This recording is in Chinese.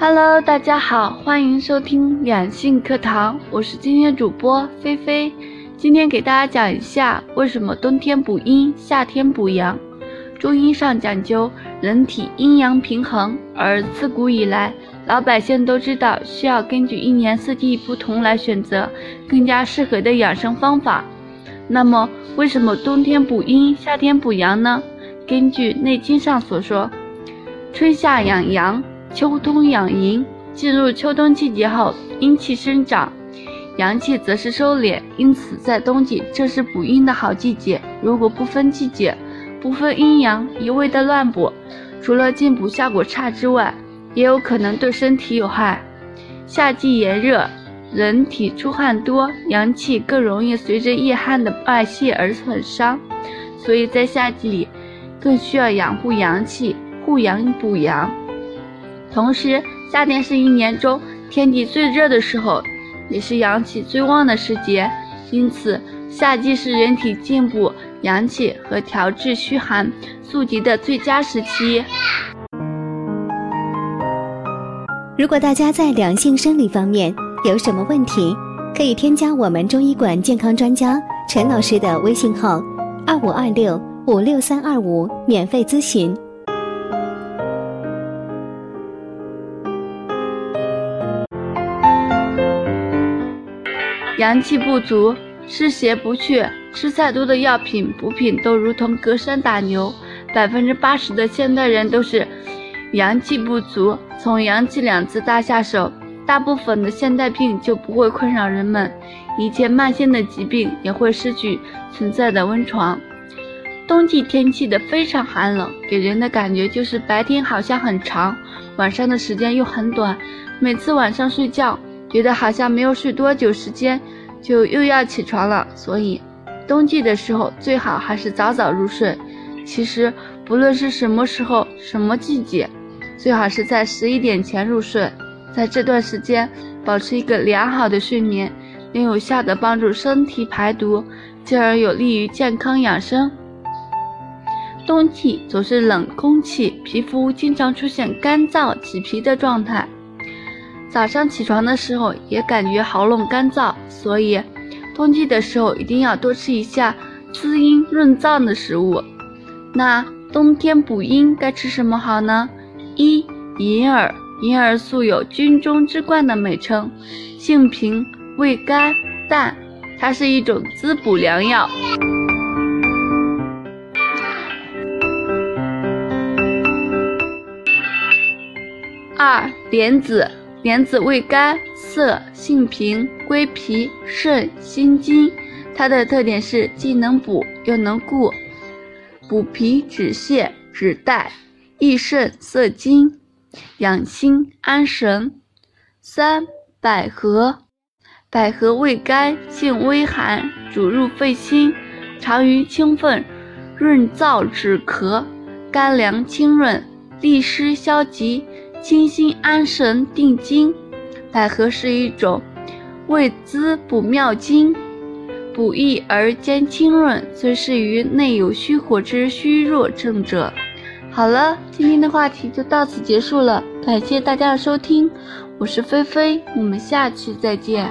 Hello，大家好，欢迎收听两性课堂，我是今天主播菲菲。今天给大家讲一下为什么冬天补阴，夏天补阳。中医上讲究人体阴阳平衡，而自古以来，老百姓都知道需要根据一年四季不同来选择更加适合的养生方法。那么，为什么冬天补阴，夏天补阳呢？根据《内经》上所说，春夏养阳。秋冬养阴，进入秋冬季节后，阴气生长，阳气则是收敛，因此在冬季正是补阴的好季节。如果不分季节，不分阴阳，一味的乱补，除了进补效果差之外，也有可能对身体有害。夏季炎热，人体出汗多，阳气更容易随着夜汗的外泄而损伤，所以在夏季里更需要养护阳气，护阳补阳。同时，夏天是一年中天气最热的时候，也是阳气最旺的时节，因此夏季是人体进补阳气和调治虚寒素疾的最佳时期。如果大家在两性生理方面有什么问题，可以添加我们中医馆健康专家陈老师的微信号：二五二六五六三二五，免费咨询。阳气不足，湿邪不去，吃再多的药品补品都如同隔山打牛。百分之八十的现代人都是阳气不足。从“阳气”两字大下手，大部分的现代病就不会困扰人们，一切慢性的疾病也会失去存在的温床。冬季天气的非常寒冷，给人的感觉就是白天好像很长，晚上的时间又很短。每次晚上睡觉。觉得好像没有睡多久时间，就又要起床了。所以，冬季的时候最好还是早早入睡。其实，不论是什么时候、什么季节，最好是在十一点前入睡。在这段时间，保持一个良好的睡眠，能有效的帮助身体排毒，进而有利于健康养生。冬季总是冷空气，皮肤经常出现干燥、起皮的状态。早上起床的时候也感觉喉咙干燥，所以冬季的时候一定要多吃一下滋阴润燥的食物。那冬天补阴该吃什么好呢？一银耳，银耳素有军中之冠的美称，性平，味甘淡，它是一种滋补良药。二莲子。莲子味甘涩，性平，归脾、肾、心经。它的特点是既能补又能固，补脾止泻止带，益肾涩精，养心安神。三百合，百合味甘，性微寒，主入肺心，常于清肺，润燥止咳，甘凉清润，利湿消积。清心安神定惊，百合是一种味滋补妙经，补益而兼清润，最适于内有虚火之虚弱症者。好了，今天的话题就到此结束了，感谢大家的收听，我是菲菲，我们下期再见。